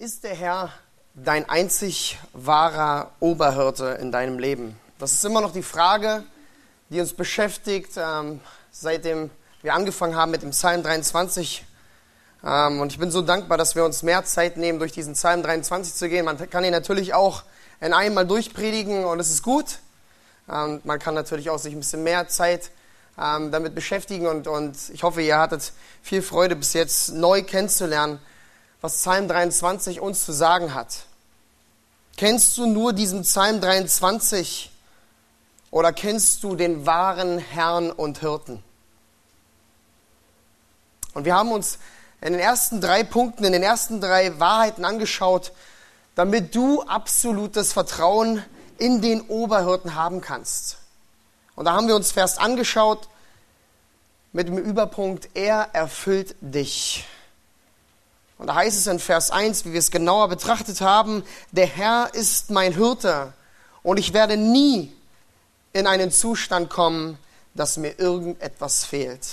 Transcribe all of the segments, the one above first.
Ist der Herr dein einzig wahrer Oberhirte in deinem Leben? Das ist immer noch die Frage, die uns beschäftigt, ähm, seitdem wir angefangen haben mit dem Psalm 23. Ähm, und ich bin so dankbar, dass wir uns mehr Zeit nehmen, durch diesen Psalm 23 zu gehen. Man kann ihn natürlich auch in einem Mal durchpredigen und es ist gut. Ähm, man kann natürlich auch sich ein bisschen mehr Zeit ähm, damit beschäftigen und, und ich hoffe, ihr hattet viel Freude bis jetzt neu kennenzulernen, was Psalm 23 uns zu sagen hat. Kennst du nur diesen Psalm 23 oder kennst du den wahren Herrn und Hirten? Und wir haben uns in den ersten drei Punkten, in den ersten drei Wahrheiten angeschaut, damit du absolutes Vertrauen in den Oberhirten haben kannst. Und da haben wir uns Vers angeschaut mit dem Überpunkt, er erfüllt dich. Und da heißt es in Vers 1, wie wir es genauer betrachtet haben, der Herr ist mein Hirte und ich werde nie in einen Zustand kommen, dass mir irgendetwas fehlt.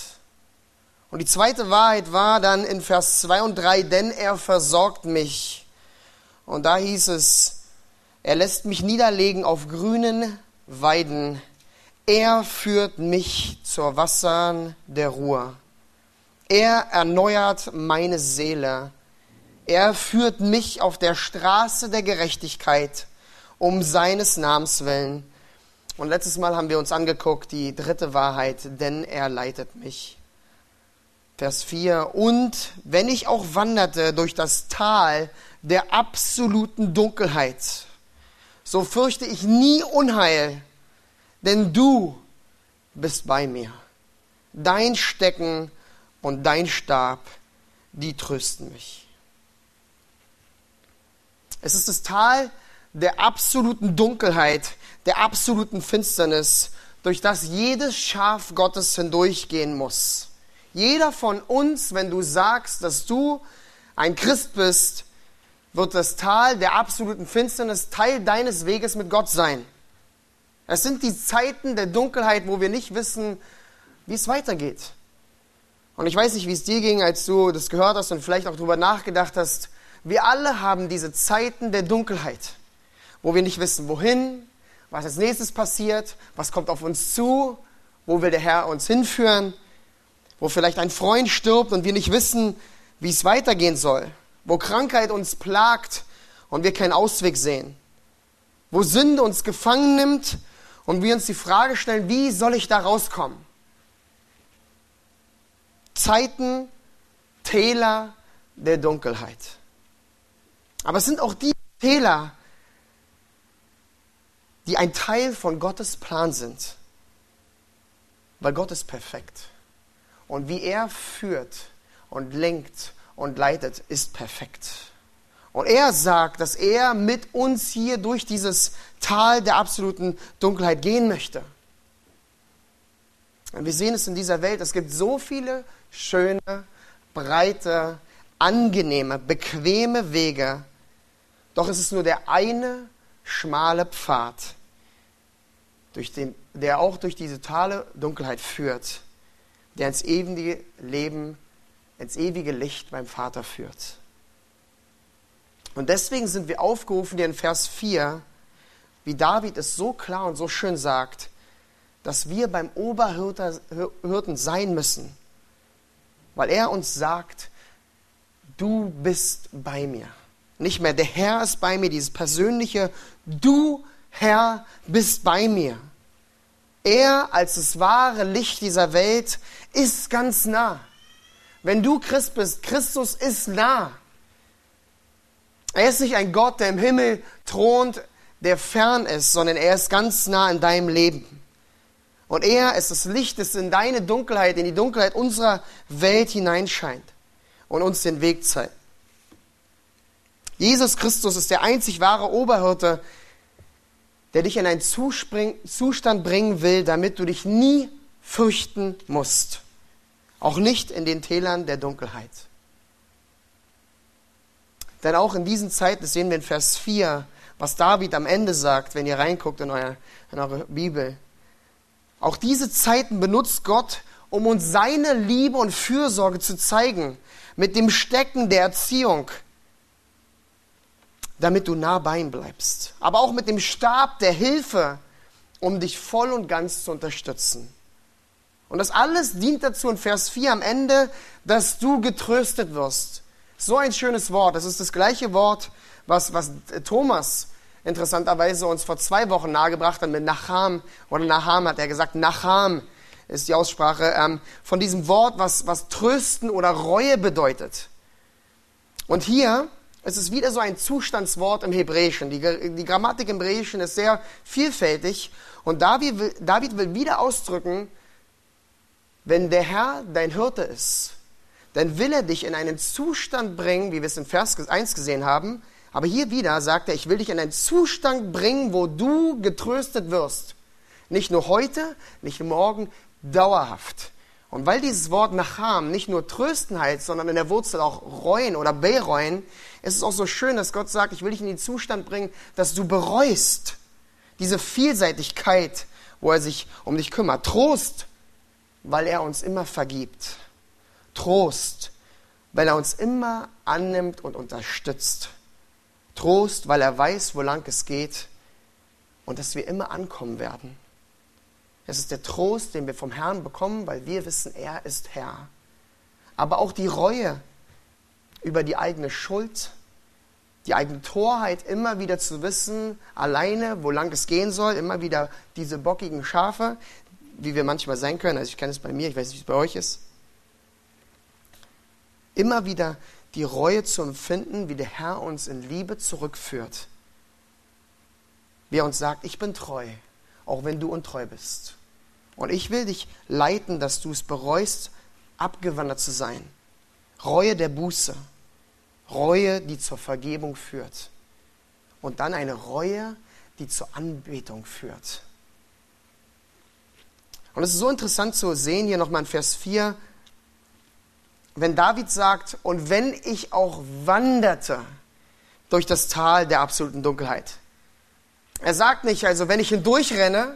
Und die zweite Wahrheit war dann in Vers 2 und 3, denn er versorgt mich. Und da hieß es, er lässt mich niederlegen auf grünen Weiden. Er führt mich zur Wassern der Ruhe. Er erneuert meine Seele. Er führt mich auf der Straße der Gerechtigkeit um seines Namens willen. Und letztes Mal haben wir uns angeguckt, die dritte Wahrheit, denn er leitet mich. Vers 4. Und wenn ich auch wanderte durch das Tal der absoluten Dunkelheit, so fürchte ich nie Unheil, denn du bist bei mir. Dein Stecken und dein Stab, die trösten mich. Es ist das Tal der absoluten Dunkelheit, der absoluten Finsternis, durch das jedes Schaf Gottes hindurchgehen muss. Jeder von uns, wenn du sagst, dass du ein Christ bist, wird das Tal der absoluten Finsternis Teil deines Weges mit Gott sein. Es sind die Zeiten der Dunkelheit, wo wir nicht wissen, wie es weitergeht. Und ich weiß nicht, wie es dir ging, als du das gehört hast und vielleicht auch darüber nachgedacht hast. Wir alle haben diese Zeiten der Dunkelheit, wo wir nicht wissen, wohin, was als nächstes passiert, was kommt auf uns zu, wo will der Herr uns hinführen wo vielleicht ein Freund stirbt und wir nicht wissen, wie es weitergehen soll, wo Krankheit uns plagt und wir keinen Ausweg sehen, wo Sünde uns gefangen nimmt und wir uns die Frage stellen, wie soll ich da rauskommen? Zeiten, Täler der Dunkelheit. Aber es sind auch die Täler, die ein Teil von Gottes Plan sind, weil Gott ist perfekt. Und wie er führt und lenkt und leitet, ist perfekt. Und er sagt, dass er mit uns hier durch dieses Tal der absoluten Dunkelheit gehen möchte. Und wir sehen es in dieser Welt, es gibt so viele schöne, breite, angenehme, bequeme Wege, doch es ist nur der eine schmale Pfad, durch den, der auch durch diese totale Dunkelheit führt der ins ewige Leben, ins ewige Licht beim Vater führt. Und deswegen sind wir aufgerufen, hier in Vers 4, wie David es so klar und so schön sagt, dass wir beim Oberhirten sein müssen, weil er uns sagt, du bist bei mir. Nicht mehr der Herr ist bei mir, dieses persönliche, du Herr bist bei mir. Er als das wahre Licht dieser Welt ist ganz nah. Wenn du Christ bist, Christus ist nah. Er ist nicht ein Gott, der im Himmel thront, der fern ist, sondern er ist ganz nah in deinem Leben. Und er ist das Licht, das in deine Dunkelheit, in die Dunkelheit unserer Welt hineinscheint und uns den Weg zeigt. Jesus Christus ist der einzig wahre Oberhirte, der dich in einen Zustand bringen will, damit du dich nie fürchten musst. Auch nicht in den Tälern der Dunkelheit. Denn auch in diesen Zeiten, das sehen wir in Vers 4, was David am Ende sagt, wenn ihr reinguckt in, euer, in eure Bibel. Auch diese Zeiten benutzt Gott, um uns seine Liebe und Fürsorge zu zeigen, mit dem Stecken der Erziehung. damit du nah bei ihm bleibst. Aber auch mit dem Stab der Hilfe, um dich voll und ganz zu unterstützen. Und das alles dient dazu in Vers 4 am Ende, dass du getröstet wirst. So ein schönes Wort. Das ist das gleiche Wort, was, was Thomas interessanterweise uns vor zwei Wochen nahegebracht hat mit Nacham. Oder Naham hat er gesagt. Nacham ist die Aussprache ähm, von diesem Wort, was, was trösten oder Reue bedeutet. Und hier ist es wieder so ein Zustandswort im Hebräischen. Die, die Grammatik im Hebräischen ist sehr vielfältig. Und David will, David will wieder ausdrücken, wenn der Herr dein Hirte ist, dann will er dich in einen Zustand bringen, wie wir es in Vers 1 gesehen haben. Aber hier wieder sagt er, ich will dich in einen Zustand bringen, wo du getröstet wirst. Nicht nur heute, nicht morgen, dauerhaft. Und weil dieses Wort Nacham nicht nur Trösten heißt, sondern in der Wurzel auch reuen oder bereuen, ist es auch so schön, dass Gott sagt, ich will dich in den Zustand bringen, dass du bereust. Diese Vielseitigkeit, wo er sich um dich kümmert. Trost, weil er uns immer vergibt. Trost, weil er uns immer annimmt und unterstützt. Trost, weil er weiß, wo lang es geht und dass wir immer ankommen werden. Es ist der Trost, den wir vom Herrn bekommen, weil wir wissen, er ist Herr. Aber auch die Reue über die eigene Schuld, die eigene Torheit, immer wieder zu wissen, alleine, wo lang es gehen soll, immer wieder diese bockigen Schafe, wie wir manchmal sein können. Also ich kenne es bei mir, ich weiß nicht, wie es bei euch ist. Immer wieder die Reue zu empfinden, wie der Herr uns in Liebe zurückführt. Wie er uns sagt, ich bin treu, auch wenn du untreu bist. Und ich will dich leiten, dass du es bereust, abgewandert zu sein. Reue der Buße. Reue, die zur Vergebung führt. Und dann eine Reue, die zur Anbetung führt. Und es ist so interessant zu sehen, hier nochmal in Vers 4, wenn David sagt, und wenn ich auch wanderte durch das Tal der absoluten Dunkelheit. Er sagt nicht, also wenn ich hindurchrenne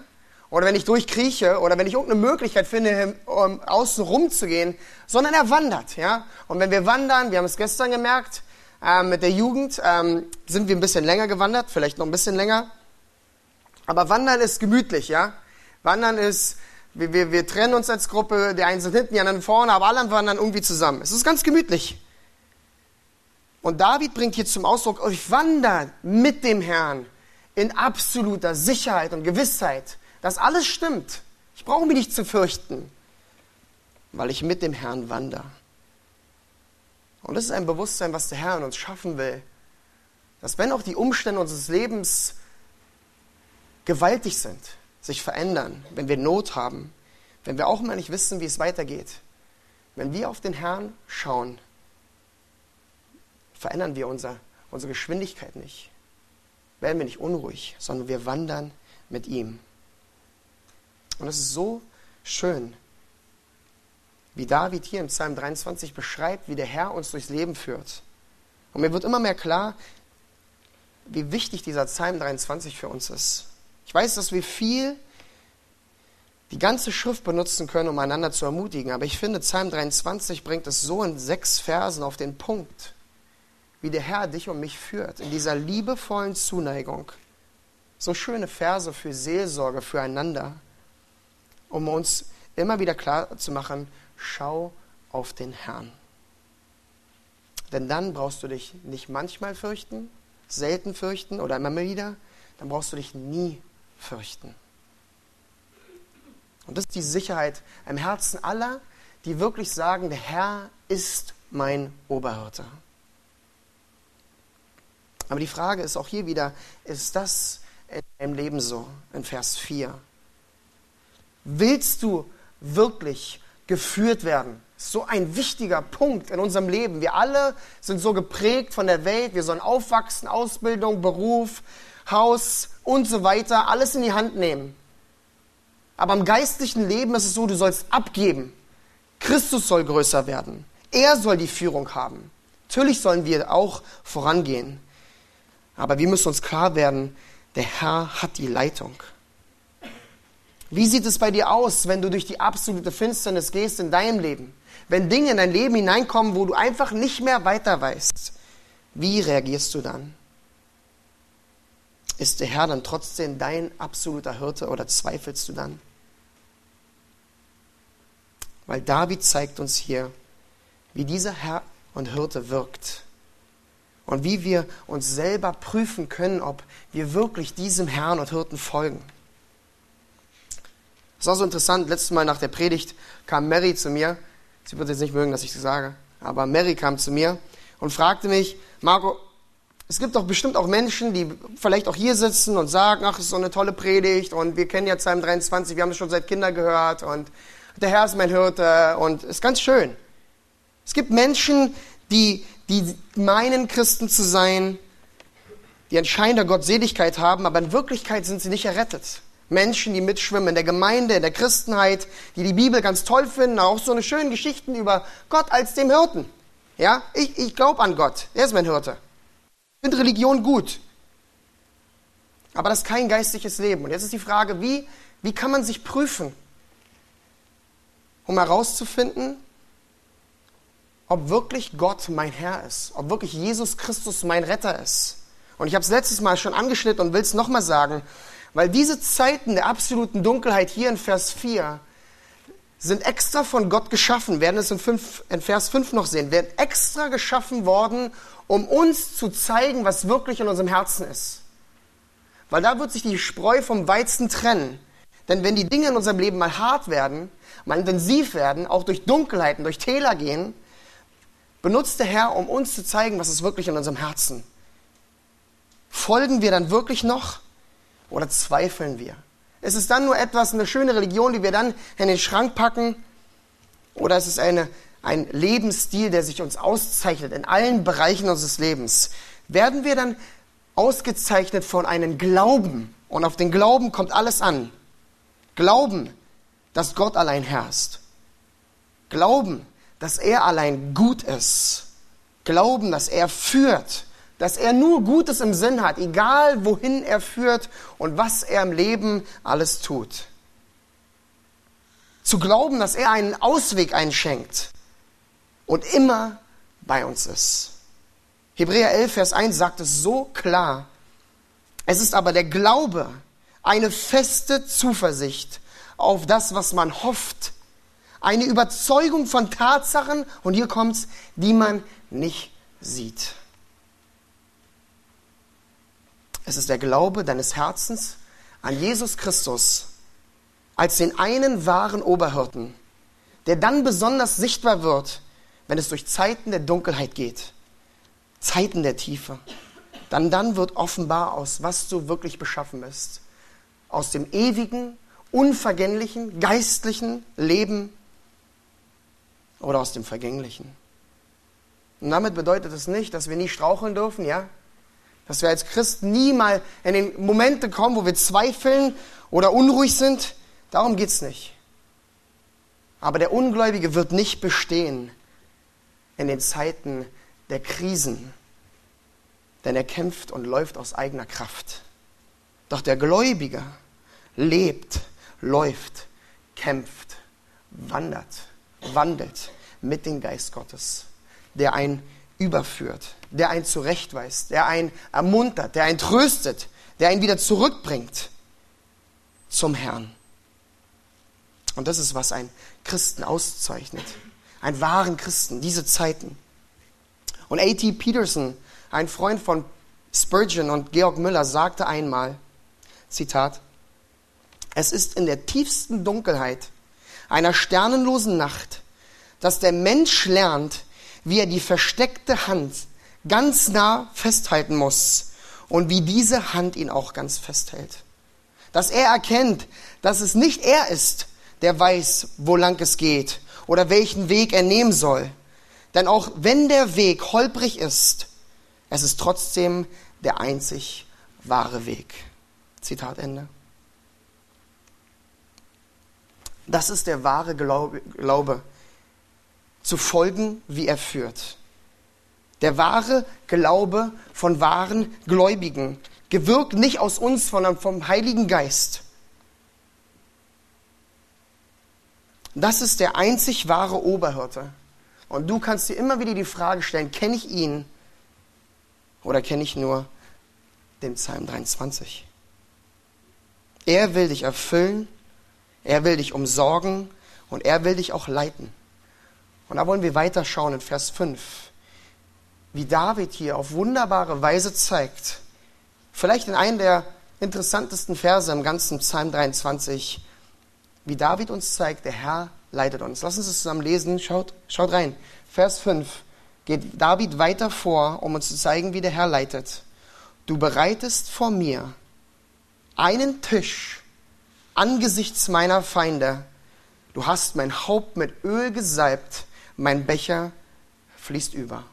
oder wenn ich durchkrieche oder wenn ich irgendeine Möglichkeit finde, um außen rum zu gehen, sondern er wandert. Ja? Und wenn wir wandern, wir haben es gestern gemerkt, äh, mit der Jugend ähm, sind wir ein bisschen länger gewandert, vielleicht noch ein bisschen länger. Aber Wandern ist gemütlich, ja. Wandern ist, wir, wir, wir trennen uns als Gruppe, die einen sind hinten, die anderen vorne, aber alle wandern irgendwie zusammen. Es ist ganz gemütlich. Und David bringt hier zum Ausdruck, ich wandere mit dem Herrn in absoluter Sicherheit und Gewissheit, dass alles stimmt. Ich brauche mich nicht zu fürchten, weil ich mit dem Herrn wandere. Und das ist ein Bewusstsein, was der Herr in uns schaffen will. Dass wenn auch die Umstände unseres Lebens gewaltig sind, sich verändern, wenn wir Not haben, wenn wir auch mal nicht wissen, wie es weitergeht, wenn wir auf den Herrn schauen, verändern wir unser, unsere Geschwindigkeit nicht, werden wir nicht unruhig, sondern wir wandern mit ihm. Und es ist so schön, wie David hier im Psalm 23 beschreibt, wie der Herr uns durchs Leben führt. Und mir wird immer mehr klar, wie wichtig dieser Psalm 23 für uns ist. Ich weiß, dass wir viel die ganze Schrift benutzen können, um einander zu ermutigen, aber ich finde, Psalm 23 bringt es so in sechs Versen auf den Punkt, wie der Herr dich und mich führt, in dieser liebevollen Zuneigung. So schöne Verse für Seelsorge, füreinander, um uns immer wieder klar zu machen, schau auf den Herrn. Denn dann brauchst du dich nicht manchmal fürchten, selten fürchten oder immer wieder, dann brauchst du dich nie fürchten. Und das ist die Sicherheit im Herzen aller, die wirklich sagen, der Herr ist mein Oberhirte. Aber die Frage ist auch hier wieder, ist das in deinem Leben so? In Vers 4. Willst du wirklich geführt werden. So ein wichtiger Punkt in unserem Leben. Wir alle sind so geprägt von der Welt. Wir sollen aufwachsen, Ausbildung, Beruf, Haus und so weiter, alles in die Hand nehmen. Aber im geistlichen Leben ist es so, du sollst abgeben. Christus soll größer werden. Er soll die Führung haben. Natürlich sollen wir auch vorangehen. Aber wir müssen uns klar werden, der Herr hat die Leitung. Wie sieht es bei dir aus, wenn du durch die absolute Finsternis gehst in deinem Leben? Wenn Dinge in dein Leben hineinkommen, wo du einfach nicht mehr weiter weißt, wie reagierst du dann? Ist der Herr dann trotzdem dein absoluter Hirte oder zweifelst du dann? Weil David zeigt uns hier, wie dieser Herr und Hirte wirkt und wie wir uns selber prüfen können, ob wir wirklich diesem Herrn und Hirten folgen. Das auch so interessant. Letztes Mal nach der Predigt kam Mary zu mir. Sie wird jetzt nicht mögen, dass ich das sage, aber Mary kam zu mir und fragte mich, Marco, es gibt doch bestimmt auch Menschen, die vielleicht auch hier sitzen und sagen, ach, es ist so eine tolle Predigt und wir kennen ja Psalm 23, wir haben es schon seit Kindern gehört und der Herr ist mein Hirte und es ist ganz schön. Es gibt Menschen, die, die meinen, Christen zu sein, die anscheinend der Gottseligkeit haben, aber in Wirklichkeit sind sie nicht errettet. Menschen, die mitschwimmen in der Gemeinde, in der Christenheit, die die Bibel ganz toll finden, auch so eine schöne Geschichten über Gott als dem Hirten. Ja, ich, ich glaube an Gott. Er ist mein Hirte. Finde Religion gut. Aber das ist kein geistliches Leben. Und jetzt ist die Frage, wie, wie kann man sich prüfen, um herauszufinden, ob wirklich Gott mein Herr ist, ob wirklich Jesus Christus mein Retter ist. Und ich habe es letztes Mal schon angeschnitten und will es nochmal sagen, weil diese Zeiten der absoluten Dunkelheit hier in Vers 4 sind extra von Gott geschaffen, werden es in, 5, in Vers 5 noch sehen, werden extra geschaffen worden, um uns zu zeigen, was wirklich in unserem Herzen ist. Weil da wird sich die Spreu vom Weizen trennen. Denn wenn die Dinge in unserem Leben mal hart werden, mal intensiv werden, auch durch Dunkelheiten, durch Täler gehen, benutzt der Herr, um uns zu zeigen, was ist wirklich in unserem Herzen. Folgen wir dann wirklich noch oder zweifeln wir? Ist es dann nur etwas, eine schöne Religion, die wir dann in den Schrank packen? Oder ist es eine, ein Lebensstil, der sich uns auszeichnet in allen Bereichen unseres Lebens? Werden wir dann ausgezeichnet von einem Glauben? Und auf den Glauben kommt alles an. Glauben, dass Gott allein herrscht. Glauben, dass er allein gut ist. Glauben, dass er führt dass er nur Gutes im Sinn hat, egal wohin er führt und was er im Leben alles tut. Zu glauben, dass er einen Ausweg einschenkt und immer bei uns ist. Hebräer 11, Vers 1 sagt es so klar. Es ist aber der Glaube, eine feste Zuversicht auf das, was man hofft, eine Überzeugung von Tatsachen, und hier kommt's, die man nicht sieht. Es ist der Glaube deines Herzens an Jesus Christus als den einen wahren Oberhirten, der dann besonders sichtbar wird, wenn es durch Zeiten der Dunkelheit geht, Zeiten der Tiefe. Dann, dann wird offenbar aus, was du wirklich beschaffen bist. Aus dem ewigen, unvergänglichen, geistlichen Leben oder aus dem vergänglichen. Und damit bedeutet es nicht, dass wir nie straucheln dürfen, ja? Dass wir als Christen nie mal in den Momente kommen, wo wir zweifeln oder unruhig sind. Darum geht es nicht. Aber der Ungläubige wird nicht bestehen in den Zeiten der Krisen, denn er kämpft und läuft aus eigener Kraft. Doch der Gläubige lebt, läuft, kämpft, wandert, wandelt mit dem Geist Gottes, der ein überführt, der einen zurechtweist, der einen ermuntert, der einen tröstet, der einen wieder zurückbringt zum Herrn. Und das ist, was ein Christen auszeichnet. Einen wahren Christen, diese Zeiten. Und A.T. Peterson, ein Freund von Spurgeon und Georg Müller, sagte einmal, Zitat, es ist in der tiefsten Dunkelheit einer sternenlosen Nacht, dass der Mensch lernt, wie er die versteckte Hand ganz nah festhalten muss und wie diese Hand ihn auch ganz festhält. Dass er erkennt, dass es nicht er ist, der weiß, wo lang es geht oder welchen Weg er nehmen soll. Denn auch wenn der Weg holprig ist, es ist trotzdem der einzig wahre Weg. Zitat Ende. Das ist der wahre Glaube, Glaube zu folgen, wie er führt. Der wahre Glaube von wahren Gläubigen, gewirkt nicht aus uns, sondern vom Heiligen Geist. Das ist der einzig wahre Oberhirte. Und du kannst dir immer wieder die Frage stellen, kenne ich ihn oder kenne ich nur dem Psalm 23. Er will dich erfüllen, er will dich umsorgen und er will dich auch leiten. Und da wollen wir weiterschauen in Vers 5, wie David hier auf wunderbare Weise zeigt, vielleicht in einem der interessantesten Verse im ganzen Psalm 23, wie David uns zeigt, der Herr leitet uns. Lass uns das zusammen lesen. Schaut, schaut rein. Vers 5 geht David weiter vor, um uns zu zeigen, wie der Herr leitet. Du bereitest vor mir einen Tisch angesichts meiner Feinde. Du hast mein Haupt mit Öl gesalbt, mein Becher fließt über.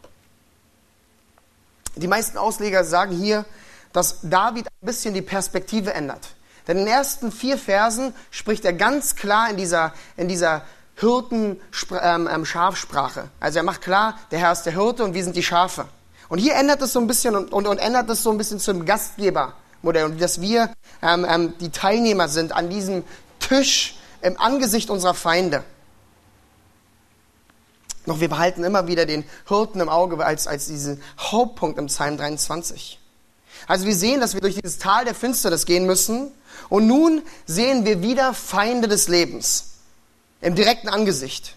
Die meisten Ausleger sagen hier, dass David ein bisschen die Perspektive ändert. Denn in den ersten vier Versen spricht er ganz klar in dieser, in dieser Hirten-Schafsprache. Ähm, ähm, also er macht klar, der Herr ist der Hirte und wir sind die Schafe. Und hier ändert es so ein bisschen und, und, und ändert es so ein bisschen zum Gastgebermodell. Und dass wir ähm, ähm, die Teilnehmer sind an diesem Tisch im Angesicht unserer Feinde. Doch wir behalten immer wieder den Hirten im Auge als, als diesen Hauptpunkt im Psalm 23. Also wir sehen, dass wir durch dieses Tal der Finsternis gehen müssen. Und nun sehen wir wieder Feinde des Lebens im direkten Angesicht.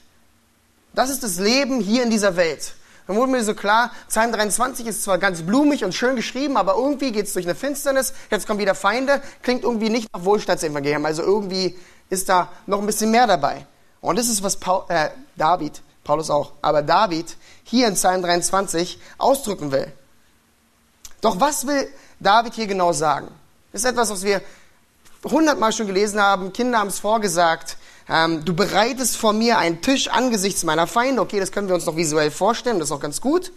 Das ist das Leben hier in dieser Welt. Dann wurde mir so klar, Psalm 23 ist zwar ganz blumig und schön geschrieben, aber irgendwie geht es durch eine Finsternis, jetzt kommen wieder Feinde, klingt irgendwie nicht nach Wohlstandsevangelium, also irgendwie ist da noch ein bisschen mehr dabei. Und das ist, was Paul, äh, David, Paulus auch, aber David hier in Psalm 23 ausdrücken will. Doch was will David hier genau sagen? Das ist etwas, was wir hundertmal schon gelesen haben, Kinder haben es vorgesagt. Ähm, du bereitest vor mir einen Tisch angesichts meiner Feinde. Okay, das können wir uns noch visuell vorstellen, das ist auch ganz gut.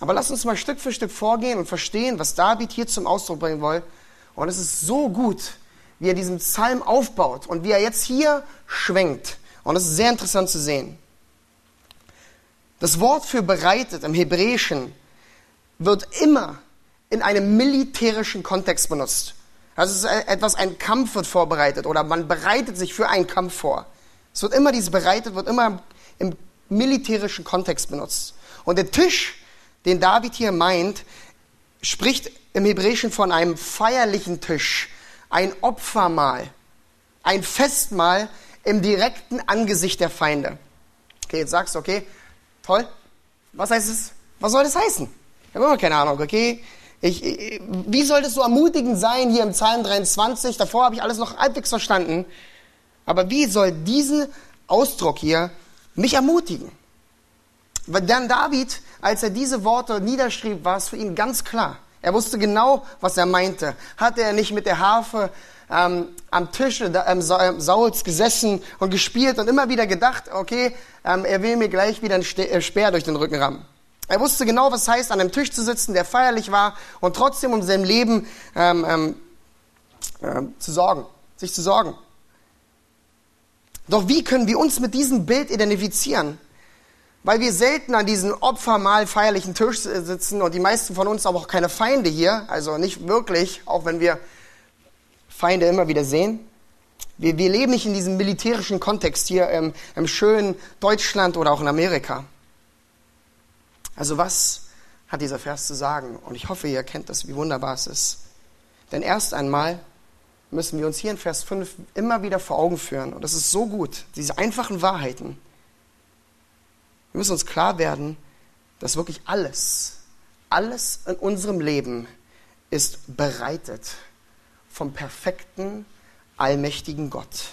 Aber lass uns mal Stück für Stück vorgehen und verstehen, was David hier zum Ausdruck bringen will. Und es ist so gut, wie er diesen Psalm aufbaut und wie er jetzt hier schwenkt. Und es ist sehr interessant zu sehen. Das Wort für bereitet im Hebräischen wird immer in einem militärischen Kontext benutzt. Also es ist etwas, ein Kampf wird vorbereitet oder man bereitet sich für einen Kampf vor. Es wird immer dieses bereitet, wird immer im militärischen Kontext benutzt. Und der Tisch, den David hier meint, spricht im Hebräischen von einem feierlichen Tisch, ein Opfermahl, ein Festmahl im direkten Angesicht der Feinde. Okay, jetzt sagst du, okay, toll. Was heißt es? Was soll das heißen? Ich habe immer keine Ahnung, okay? Ich, wie soll das so ermutigend sein hier im Psalm 23? Davor habe ich alles noch halbwegs verstanden. Aber wie soll dieser Ausdruck hier mich ermutigen? Dann David, als er diese Worte niederschrieb, war es für ihn ganz klar. Er wusste genau, was er meinte. Hatte er nicht mit der Harfe ähm, am Tisch ähm, Sauls gesessen und gespielt und immer wieder gedacht, okay, ähm, er will mir gleich wieder einen äh, Speer durch den Rücken rammen. Er wusste genau, was es heißt, an einem Tisch zu sitzen, der feierlich war und trotzdem um sein Leben ähm, ähm, äh, zu sorgen, sich zu sorgen. Doch wie können wir uns mit diesem Bild identifizieren? Weil wir selten an diesem Opfermahl feierlichen Tisch sitzen und die meisten von uns aber auch keine Feinde hier, also nicht wirklich, auch wenn wir Feinde immer wieder sehen. Wir, wir leben nicht in diesem militärischen Kontext hier im, im schönen Deutschland oder auch in Amerika. Also was hat dieser Vers zu sagen? Und ich hoffe, ihr erkennt das, wie wunderbar es ist. Denn erst einmal müssen wir uns hier in Vers 5 immer wieder vor Augen führen. Und das ist so gut, diese einfachen Wahrheiten. Wir müssen uns klar werden, dass wirklich alles, alles in unserem Leben ist bereitet vom perfekten, allmächtigen Gott,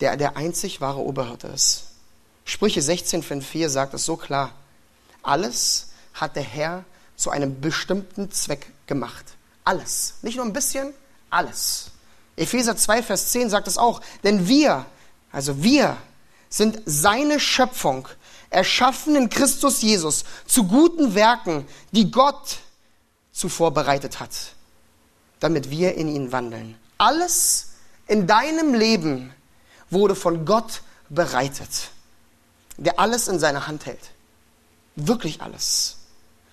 der der einzig wahre Oberhirte ist. Sprüche 16,4 sagt es so klar. Alles hat der Herr zu einem bestimmten Zweck gemacht. Alles. Nicht nur ein bisschen, alles. Epheser 2, Vers 10 sagt es auch. Denn wir, also wir, sind seine Schöpfung, erschaffen in Christus Jesus zu guten Werken, die Gott zuvor bereitet hat, damit wir in ihn wandeln. Alles in deinem Leben wurde von Gott bereitet, der alles in seiner Hand hält. Wirklich alles.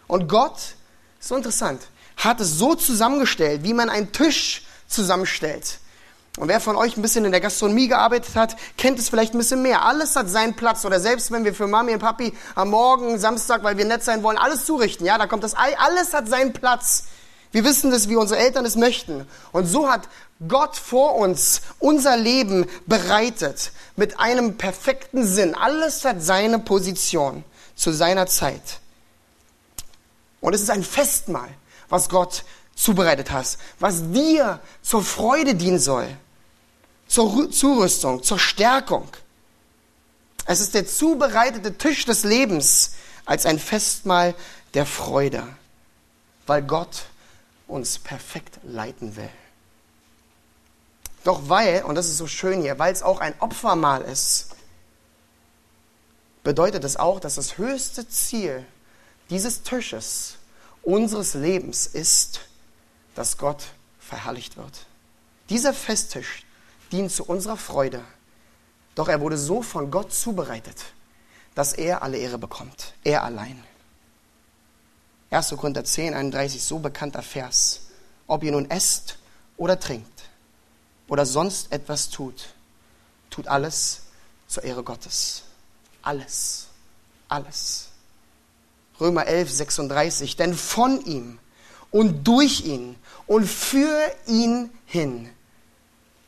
Und Gott, so interessant, hat es so zusammengestellt, wie man einen Tisch zusammenstellt. Und wer von euch ein bisschen in der Gastronomie gearbeitet hat, kennt es vielleicht ein bisschen mehr. Alles hat seinen Platz. Oder selbst wenn wir für Mami und Papi am Morgen, Samstag, weil wir nett sein wollen, alles zurichten, ja, da kommt das Ei, alles hat seinen Platz. Wir wissen das, wie unsere Eltern es möchten. Und so hat Gott vor uns unser Leben bereitet mit einem perfekten Sinn. Alles hat seine Position zu seiner Zeit. Und es ist ein Festmahl, was Gott zubereitet hat, was dir zur Freude dienen soll, zur Zurüstung, zur Stärkung. Es ist der zubereitete Tisch des Lebens als ein Festmahl der Freude, weil Gott uns perfekt leiten will. Doch weil, und das ist so schön hier, weil es auch ein Opfermahl ist, bedeutet es auch, dass das höchste Ziel dieses Tisches unseres Lebens ist, dass Gott verherrlicht wird. Dieser Festtisch dient zu unserer Freude, doch er wurde so von Gott zubereitet, dass er alle Ehre bekommt, er allein. 1. Korinther 10, 31, so bekannter Vers. Ob ihr nun esst oder trinkt oder sonst etwas tut, tut alles zur Ehre Gottes. Alles. Alles. Römer 11, 36. Denn von ihm und durch ihn und für ihn hin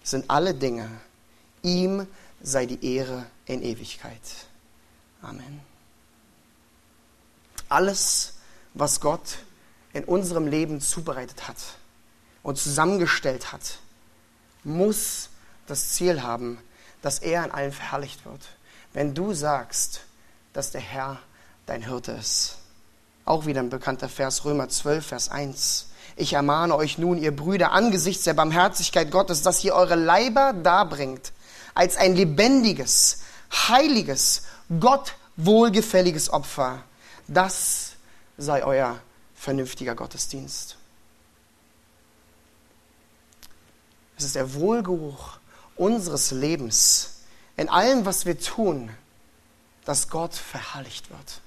sind alle Dinge. Ihm sei die Ehre in Ewigkeit. Amen. Alles, was Gott in unserem Leben zubereitet hat und zusammengestellt hat, muss das Ziel haben, dass er an allen verherrlicht wird. Wenn du sagst, dass der Herr dein Hirte ist. Auch wieder ein bekannter Vers, Römer 12, Vers 1. Ich ermahne euch nun, ihr Brüder, angesichts der Barmherzigkeit Gottes, dass ihr eure Leiber darbringt als ein lebendiges, heiliges, Gott wohlgefälliges Opfer. Das sei euer vernünftiger Gottesdienst. Es ist der Wohlgeruch unseres Lebens in allem, was wir tun, dass Gott verherrlicht wird,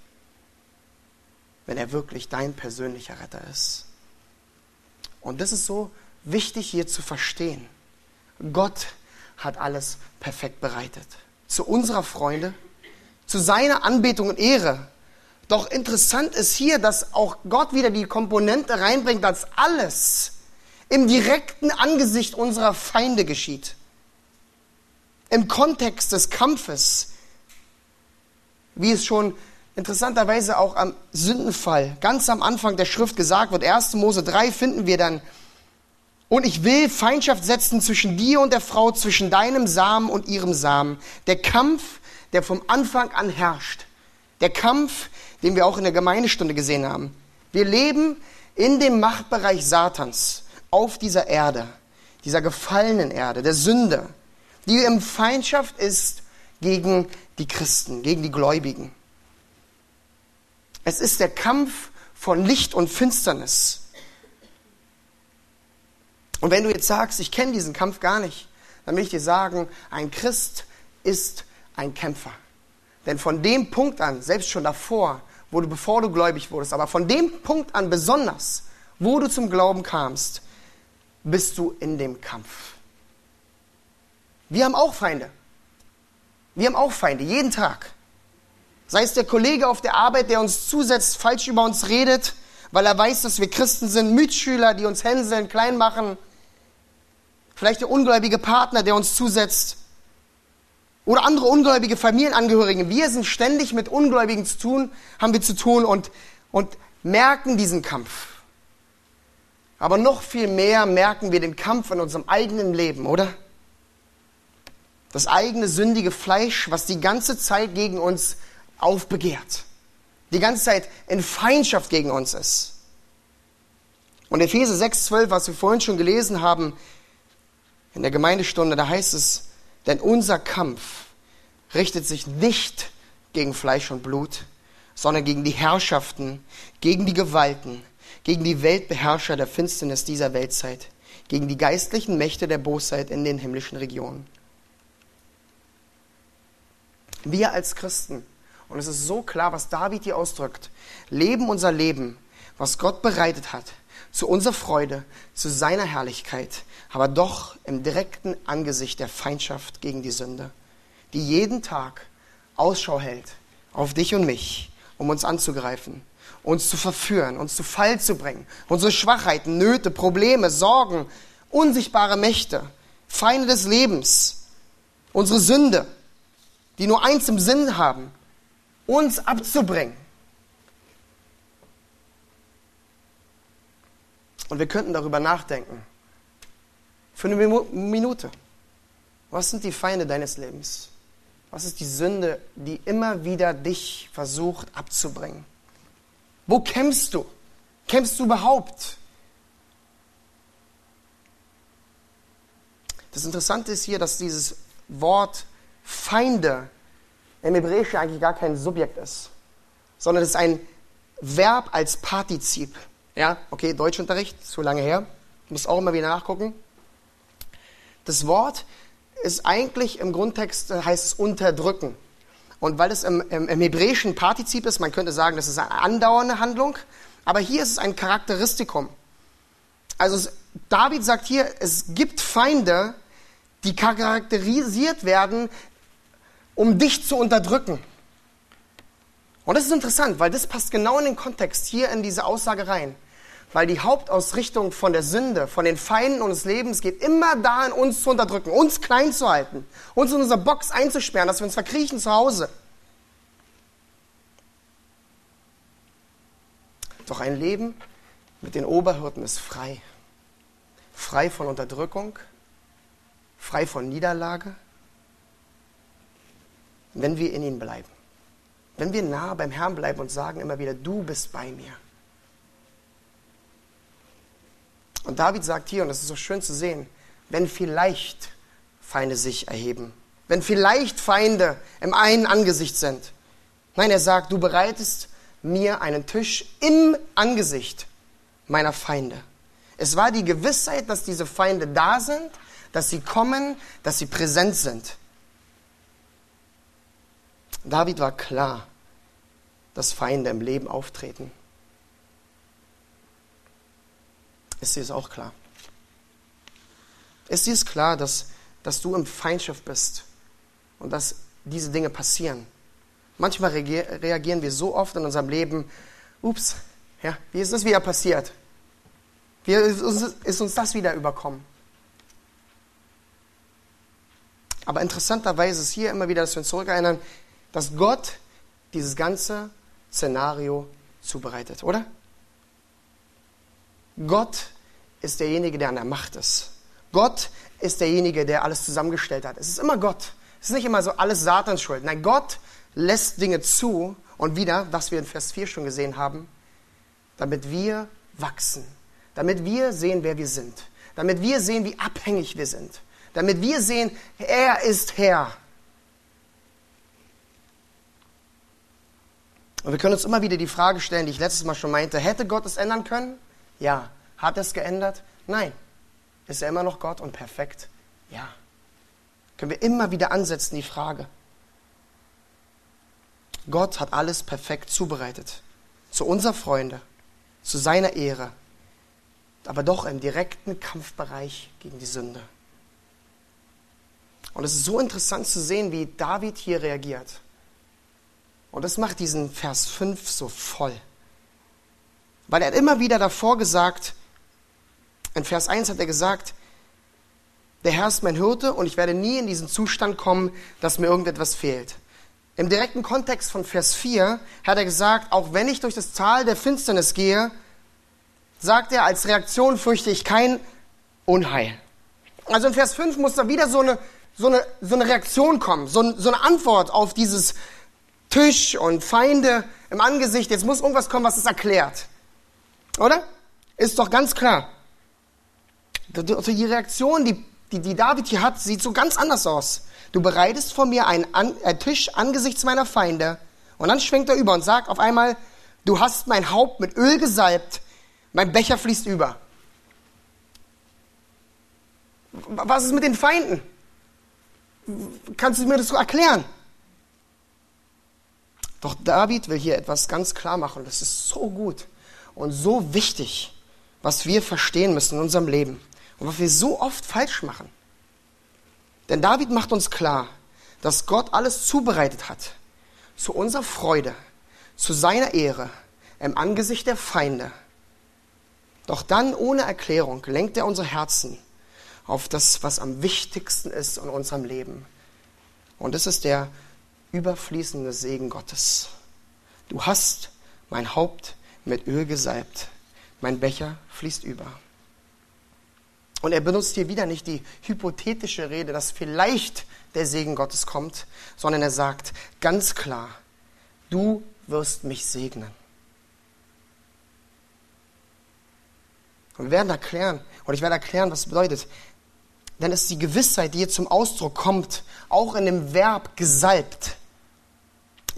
wenn er wirklich dein persönlicher Retter ist. Und das ist so wichtig hier zu verstehen. Gott hat alles perfekt bereitet. Zu unserer Freunde, zu seiner Anbetung und Ehre. Doch interessant ist hier, dass auch Gott wieder die Komponente reinbringt, dass alles im direkten Angesicht unserer Feinde geschieht. Im Kontext des Kampfes, wie es schon interessanterweise auch am Sündenfall ganz am Anfang der Schrift gesagt wird, 1. Mose 3 finden wir dann, und ich will Feindschaft setzen zwischen dir und der Frau, zwischen deinem Samen und ihrem Samen. Der Kampf, der vom Anfang an herrscht. Der Kampf, den wir auch in der Gemeindestunde gesehen haben. Wir leben in dem Machtbereich Satans auf dieser Erde, dieser gefallenen Erde, der Sünde, die im Feindschaft ist gegen die Christen, gegen die Gläubigen. Es ist der Kampf von Licht und Finsternis. Und wenn du jetzt sagst, ich kenne diesen Kampf gar nicht, dann will ich dir sagen, ein Christ ist ein Kämpfer. Denn von dem Punkt an, selbst schon davor, wo du, bevor du gläubig wurdest, aber von dem Punkt an besonders, wo du zum Glauben kamst, bist du in dem Kampf. Wir haben auch Feinde. Wir haben auch Feinde, jeden Tag. Sei es der Kollege auf der Arbeit, der uns zusetzt, falsch über uns redet, weil er weiß, dass wir Christen sind, Mitschüler, die uns hänseln, klein machen. Vielleicht der ungläubige Partner, der uns zusetzt. Oder andere ungläubige Familienangehörige. Wir sind ständig mit Ungläubigen zu tun, haben wir zu tun und, und merken diesen Kampf. Aber noch viel mehr merken wir den Kampf in unserem eigenen Leben, oder? Das eigene sündige Fleisch, was die ganze Zeit gegen uns aufbegehrt. Die ganze Zeit in Feindschaft gegen uns ist. Und Epheser 6,12, was wir vorhin schon gelesen haben, in der Gemeindestunde, da heißt es, denn unser Kampf richtet sich nicht gegen Fleisch und Blut, sondern gegen die Herrschaften, gegen die Gewalten, gegen die Weltbeherrscher der Finsternis dieser Weltzeit, gegen die geistlichen Mächte der Bosheit in den himmlischen Regionen. Wir als Christen, und es ist so klar, was David hier ausdrückt, leben unser Leben, was Gott bereitet hat, zu unserer Freude, zu seiner Herrlichkeit, aber doch im direkten Angesicht der Feindschaft gegen die Sünde, die jeden Tag Ausschau hält auf dich und mich, um uns anzugreifen, uns zu verführen, uns zu Fall zu bringen, unsere Schwachheiten, Nöte, Probleme, Sorgen, unsichtbare Mächte, Feinde des Lebens, unsere Sünde, die nur eins im Sinn haben, uns abzubringen. Und wir könnten darüber nachdenken. Für eine Minute. Was sind die Feinde deines Lebens? Was ist die Sünde, die immer wieder dich versucht abzubringen? Wo kämpfst du? Kämpfst du überhaupt? Das Interessante ist hier, dass dieses Wort Feinde im Hebräischen eigentlich gar kein Subjekt ist, sondern es ist ein Verb als Partizip. Ja, okay, Deutschunterricht, zu lange her. Muss auch immer wieder nachgucken. Das Wort ist eigentlich im Grundtext äh, heißt es unterdrücken. Und weil es im, im, im hebräischen Partizip ist, man könnte sagen, das ist eine andauernde Handlung, aber hier ist es ein Charakteristikum. Also David sagt hier, es gibt Feinde, die charakterisiert werden, um dich zu unterdrücken. Und das ist interessant, weil das passt genau in den Kontext hier in diese Aussage rein. Weil die Hauptausrichtung von der Sünde, von den Feinden unseres Lebens geht immer dahin, uns zu unterdrücken, uns klein zu halten, uns in unserer Box einzusperren, dass wir uns verkriechen zu Hause. Doch ein Leben mit den Oberhirten ist frei. Frei von Unterdrückung, frei von Niederlage, wenn wir in ihm bleiben. Wenn wir nah beim Herrn bleiben und sagen immer wieder, du bist bei mir. Und David sagt hier, und das ist so schön zu sehen, wenn vielleicht Feinde sich erheben, wenn vielleicht Feinde im einen Angesicht sind. Nein, er sagt, du bereitest mir einen Tisch im Angesicht meiner Feinde. Es war die Gewissheit, dass diese Feinde da sind, dass sie kommen, dass sie präsent sind. David war klar, dass Feinde im Leben auftreten. Ist dir es auch klar? Ist dir es klar, dass, dass du im Feindschaft bist und dass diese Dinge passieren? Manchmal reagieren wir so oft in unserem Leben, ups, ja, wie ist das wieder passiert? Wie ist uns, ist uns das wieder überkommen? Aber interessanterweise ist hier immer wieder, dass wir uns zurückerinnern, dass Gott dieses ganze Szenario zubereitet, oder? Gott ist derjenige, der an der Macht ist. Gott ist derjenige, der alles zusammengestellt hat. Es ist immer Gott. Es ist nicht immer so alles Satans Schuld. Nein, Gott lässt Dinge zu und wieder, was wir in Vers 4 schon gesehen haben, damit wir wachsen, damit wir sehen, wer wir sind, damit wir sehen, wie abhängig wir sind, damit wir sehen, er ist Herr. Und wir können uns immer wieder die Frage stellen, die ich letztes Mal schon meinte, hätte Gott es ändern können? Ja. Hat es geändert? Nein. Ist er immer noch Gott und perfekt? Ja. Können wir immer wieder ansetzen, die Frage. Gott hat alles perfekt zubereitet. Zu unserer Freunde, zu seiner Ehre, aber doch im direkten Kampfbereich gegen die Sünde. Und es ist so interessant zu sehen, wie David hier reagiert. Und das macht diesen Vers 5 so voll. Weil er hat immer wieder davor gesagt, in Vers 1 hat er gesagt, der Herr ist mein Hirte und ich werde nie in diesen Zustand kommen, dass mir irgendetwas fehlt. Im direkten Kontext von Vers 4 hat er gesagt, auch wenn ich durch das Tal der Finsternis gehe, sagt er, als Reaktion fürchte ich kein Unheil. Also in Vers 5 muss da wieder so eine, so eine, so eine Reaktion kommen, so, so eine Antwort auf dieses Tisch und Feinde im Angesicht. Jetzt muss irgendwas kommen, was es erklärt. Oder? Ist doch ganz klar. Die Reaktion, die, die, die David hier hat, sieht so ganz anders aus. Du bereitest vor mir einen, An einen Tisch angesichts meiner Feinde. Und dann schwenkt er über und sagt auf einmal, du hast mein Haupt mit Öl gesalbt, mein Becher fließt über. Was ist mit den Feinden? Kannst du mir das so erklären? Doch David will hier etwas ganz klar machen. Das ist so gut und so wichtig was wir verstehen müssen in unserem Leben und was wir so oft falsch machen. Denn David macht uns klar, dass Gott alles zubereitet hat zu unserer Freude, zu seiner Ehre, im Angesicht der Feinde. Doch dann ohne Erklärung lenkt er unsere Herzen auf das, was am wichtigsten ist in unserem Leben. Und das ist der überfließende Segen Gottes. Du hast mein Haupt mit Öl gesalbt, mein Becher fließt über. Und er benutzt hier wieder nicht die hypothetische Rede, dass vielleicht der Segen Gottes kommt, sondern er sagt ganz klar, du wirst mich segnen. Und wir werden erklären, und ich werde erklären, was es bedeutet. Denn es ist die Gewissheit, die hier zum Ausdruck kommt, auch in dem Verb gesalbt.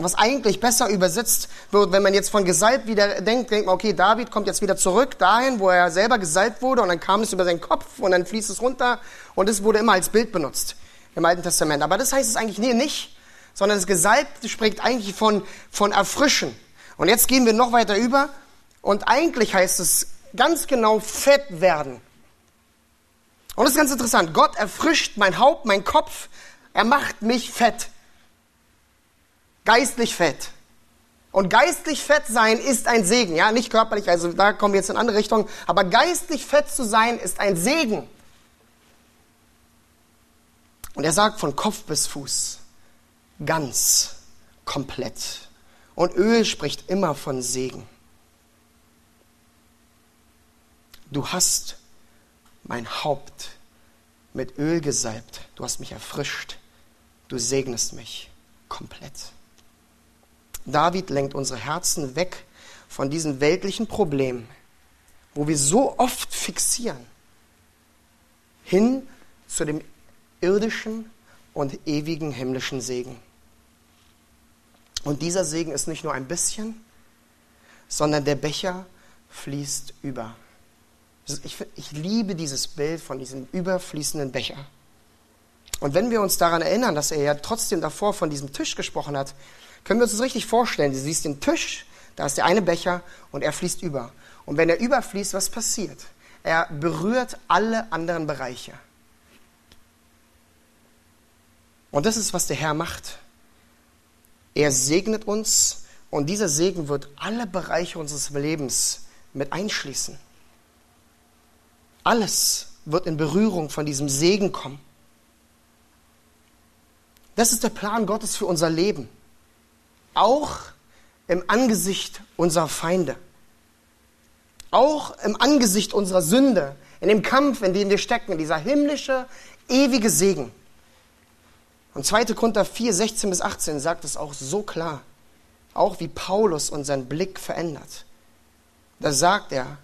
Was eigentlich besser übersetzt wird, wenn man jetzt von gesalbt wieder denkt, denkt man, okay, David kommt jetzt wieder zurück dahin, wo er selber gesalbt wurde und dann kam es über seinen Kopf und dann fließt es runter und es wurde immer als Bild benutzt im Alten Testament. Aber das heißt es eigentlich nicht, sondern das Gesalbte spricht eigentlich von, von Erfrischen. Und jetzt gehen wir noch weiter über und eigentlich heißt es ganz genau fett werden. Und das ist ganz interessant. Gott erfrischt mein Haupt, mein Kopf. Er macht mich fett. Geistlich fett. Und geistlich fett sein ist ein Segen. Ja, nicht körperlich, also da kommen wir jetzt in andere Richtung. Aber geistlich fett zu sein ist ein Segen. Und er sagt von Kopf bis Fuß. Ganz. Komplett. Und Öl spricht immer von Segen. Du hast mein Haupt mit Öl gesalbt. Du hast mich erfrischt. Du segnest mich komplett. David lenkt unsere Herzen weg von diesen weltlichen Problemen, wo wir so oft fixieren, hin zu dem irdischen und ewigen himmlischen Segen. Und dieser Segen ist nicht nur ein bisschen, sondern der Becher fließt über. Ich, ich liebe dieses Bild von diesem überfließenden Becher. Und wenn wir uns daran erinnern, dass er ja trotzdem davor von diesem Tisch gesprochen hat, können wir uns das richtig vorstellen. Du siehst den Tisch, da ist der eine Becher und er fließt über. Und wenn er überfließt, was passiert? Er berührt alle anderen Bereiche. Und das ist, was der Herr macht. Er segnet uns und dieser Segen wird alle Bereiche unseres Lebens mit einschließen. Alles wird in Berührung von diesem Segen kommen. Das ist der Plan Gottes für unser Leben. Auch im Angesicht unserer Feinde. Auch im Angesicht unserer Sünde, in dem Kampf, in dem wir stecken, dieser himmlische, ewige Segen. Und 2. Korinther 4, 16 bis 18 sagt es auch so klar. Auch wie Paulus unseren Blick verändert. Da sagt er,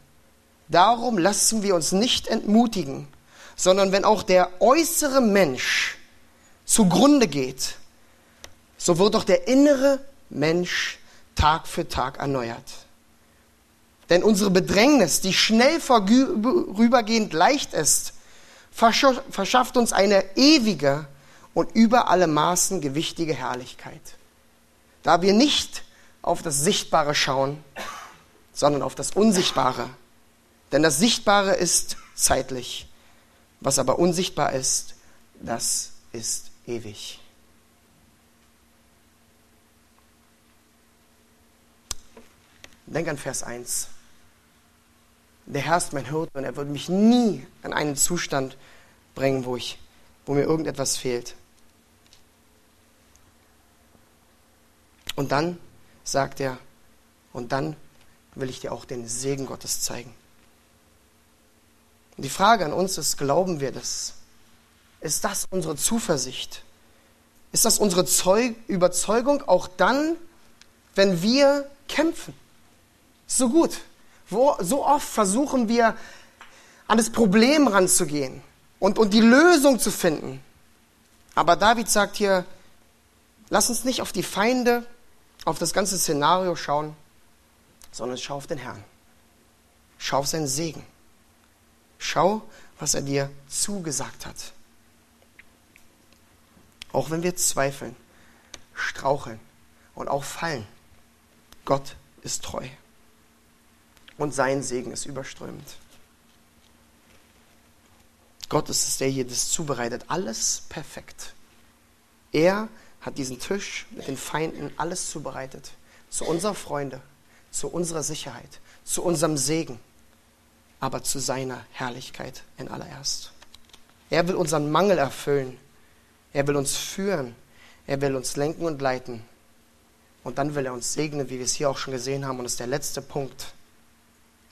Darum lassen wir uns nicht entmutigen, sondern wenn auch der äußere Mensch zugrunde geht, so wird auch der innere Mensch Tag für Tag erneuert. Denn unsere Bedrängnis, die schnell vorübergehend leicht ist, verschafft uns eine ewige und über alle Maßen gewichtige Herrlichkeit. Da wir nicht auf das Sichtbare schauen, sondern auf das Unsichtbare. Denn das Sichtbare ist zeitlich, was aber unsichtbar ist, das ist ewig. Denk an Vers 1. Der Herr ist mein Hirte und er wird mich nie in einen Zustand bringen, wo, ich, wo mir irgendetwas fehlt. Und dann sagt er, und dann will ich dir auch den Segen Gottes zeigen. Und die Frage an uns ist, glauben wir das? Ist das unsere Zuversicht? Ist das unsere Zeug Überzeugung auch dann, wenn wir kämpfen? So gut. So oft versuchen wir, an das Problem ranzugehen und, und die Lösung zu finden. Aber David sagt hier, lass uns nicht auf die Feinde, auf das ganze Szenario schauen, sondern schau auf den Herrn. Schau auf seinen Segen. Schau, was er dir zugesagt hat. Auch wenn wir zweifeln, straucheln und auch fallen, Gott ist treu. Und sein Segen ist überströmend. Gott ist es, der hier das zubereitet. Alles perfekt. Er hat diesen Tisch mit den Feinden alles zubereitet. Zu unserer Freunde, zu unserer Sicherheit, zu unserem Segen, aber zu seiner Herrlichkeit in allererst. Er will unseren Mangel erfüllen. Er will uns führen. Er will uns lenken und leiten. Und dann will er uns segnen, wie wir es hier auch schon gesehen haben. Und das ist der letzte Punkt,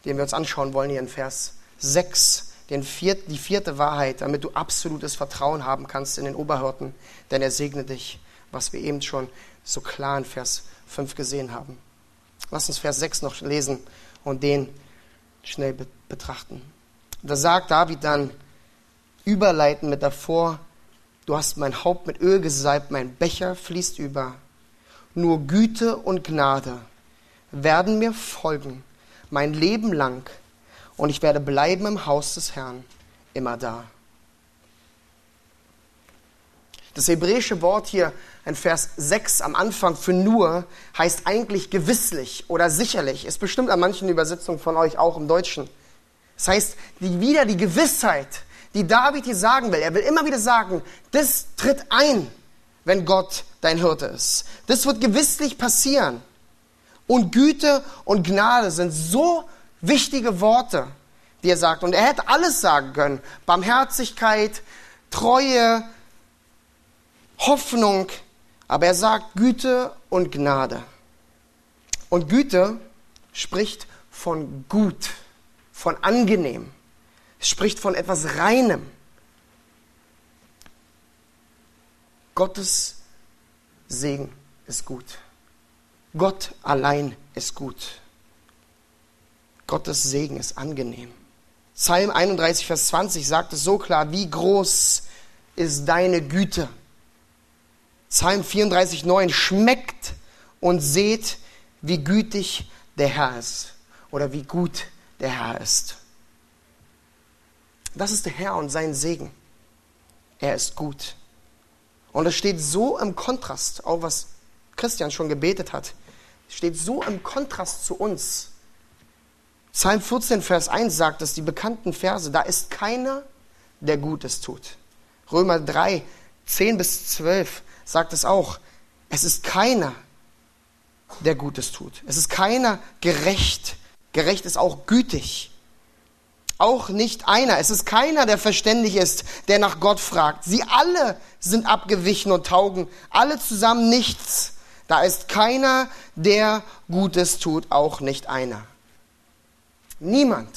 den wir uns anschauen wollen hier in Vers 6. Den viert, die vierte Wahrheit, damit du absolutes Vertrauen haben kannst in den Oberhirten. Denn er segnet dich, was wir eben schon so klar in Vers 5 gesehen haben. Lass uns Vers 6 noch lesen und den schnell betrachten. Da sagt David dann, überleiten mit davor, du hast mein Haupt mit Öl gesalbt, mein Becher fließt über. Nur Güte und Gnade werden mir folgen, mein Leben lang, und ich werde bleiben im Haus des Herrn, immer da. Das hebräische Wort hier in Vers 6 am Anfang für nur heißt eigentlich gewisslich oder sicherlich. Ist bestimmt an manchen Übersetzungen von euch auch im Deutschen. Das heißt, die, wieder die Gewissheit, die David hier sagen will. Er will immer wieder sagen, das tritt ein, wenn Gott dein Hirte ist. Das wird gewisslich passieren. Und Güte und Gnade sind so wichtige Worte, die er sagt. Und er hätte alles sagen können. Barmherzigkeit, Treue, Hoffnung. Aber er sagt Güte und Gnade. Und Güte spricht von gut, von angenehm. Es spricht von etwas Reinem. Gottes Segen ist gut. Gott allein ist gut. Gottes Segen ist angenehm. Psalm 31, Vers 20 sagt es so klar, wie groß ist deine Güte. Psalm 34, 9, schmeckt und seht, wie gütig der Herr ist oder wie gut der Herr ist. Das ist der Herr und sein Segen. Er ist gut. Und es steht so im Kontrast, auch was Christian schon gebetet hat, steht so im Kontrast zu uns. Psalm 14, Vers 1 sagt es, die bekannten Verse, da ist keiner, der Gutes tut. Römer 3, 10 bis 12 sagt es auch, es ist keiner, der Gutes tut. Es ist keiner gerecht. Gerecht ist auch gütig auch nicht einer. Es ist keiner, der verständig ist, der nach Gott fragt. Sie alle sind abgewichen und taugen alle zusammen nichts. Da ist keiner, der Gutes tut, auch nicht einer. Niemand,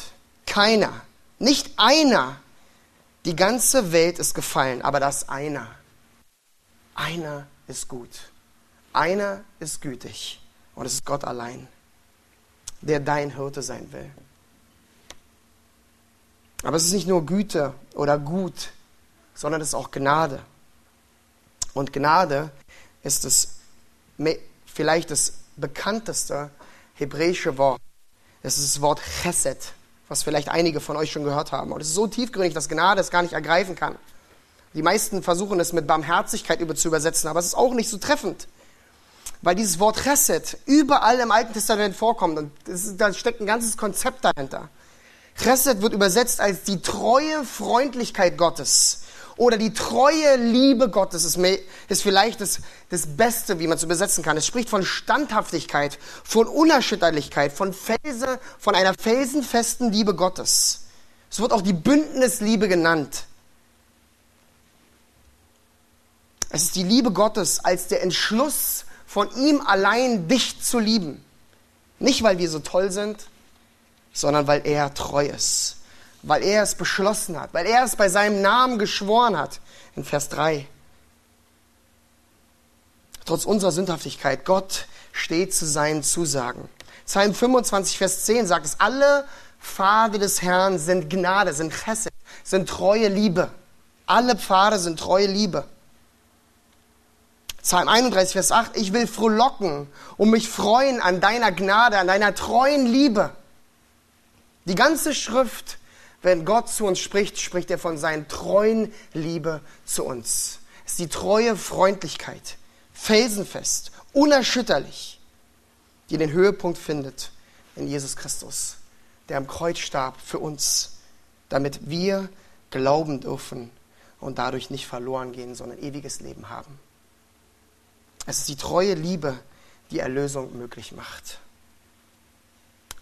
keiner, nicht einer. Die ganze Welt ist gefallen, aber das einer. Einer ist gut. Einer ist gütig. Und es ist Gott allein, der dein Hirte sein will. Aber es ist nicht nur Güte oder Gut, sondern es ist auch Gnade. Und Gnade ist das, vielleicht das bekannteste hebräische Wort. Es ist das Wort Chesed, was vielleicht einige von euch schon gehört haben. Und es ist so tiefgründig, dass Gnade es gar nicht ergreifen kann. Die meisten versuchen es mit Barmherzigkeit zu übersetzen, aber es ist auch nicht so treffend. Weil dieses Wort Chesed überall im Alten Testament vorkommt und da steckt ein ganzes Konzept dahinter. Chesed wird übersetzt als die treue Freundlichkeit Gottes oder die treue Liebe Gottes ist, ist vielleicht das, das Beste, wie man es übersetzen kann. Es spricht von Standhaftigkeit, von Unerschütterlichkeit, von Felsen, von einer felsenfesten Liebe Gottes. Es wird auch die Bündnisliebe genannt. Es ist die Liebe Gottes als der Entschluss von ihm allein dich zu lieben. Nicht, weil wir so toll sind, sondern weil er treu ist, weil er es beschlossen hat, weil er es bei seinem Namen geschworen hat. In Vers 3. Trotz unserer Sündhaftigkeit, Gott steht zu seinen Zusagen. Psalm 25, Vers 10 sagt es, alle Pfade des Herrn sind Gnade, sind Chesed, sind treue Liebe. Alle Pfade sind treue Liebe. Psalm 31, Vers 8, ich will frohlocken und mich freuen an deiner Gnade, an deiner treuen Liebe. Die ganze Schrift, wenn Gott zu uns spricht, spricht er von seiner treuen Liebe zu uns. Es ist die treue Freundlichkeit, felsenfest, unerschütterlich, die den Höhepunkt findet in Jesus Christus, der am Kreuz starb für uns, damit wir glauben dürfen und dadurch nicht verloren gehen, sondern ewiges Leben haben. Es ist die treue Liebe, die Erlösung möglich macht.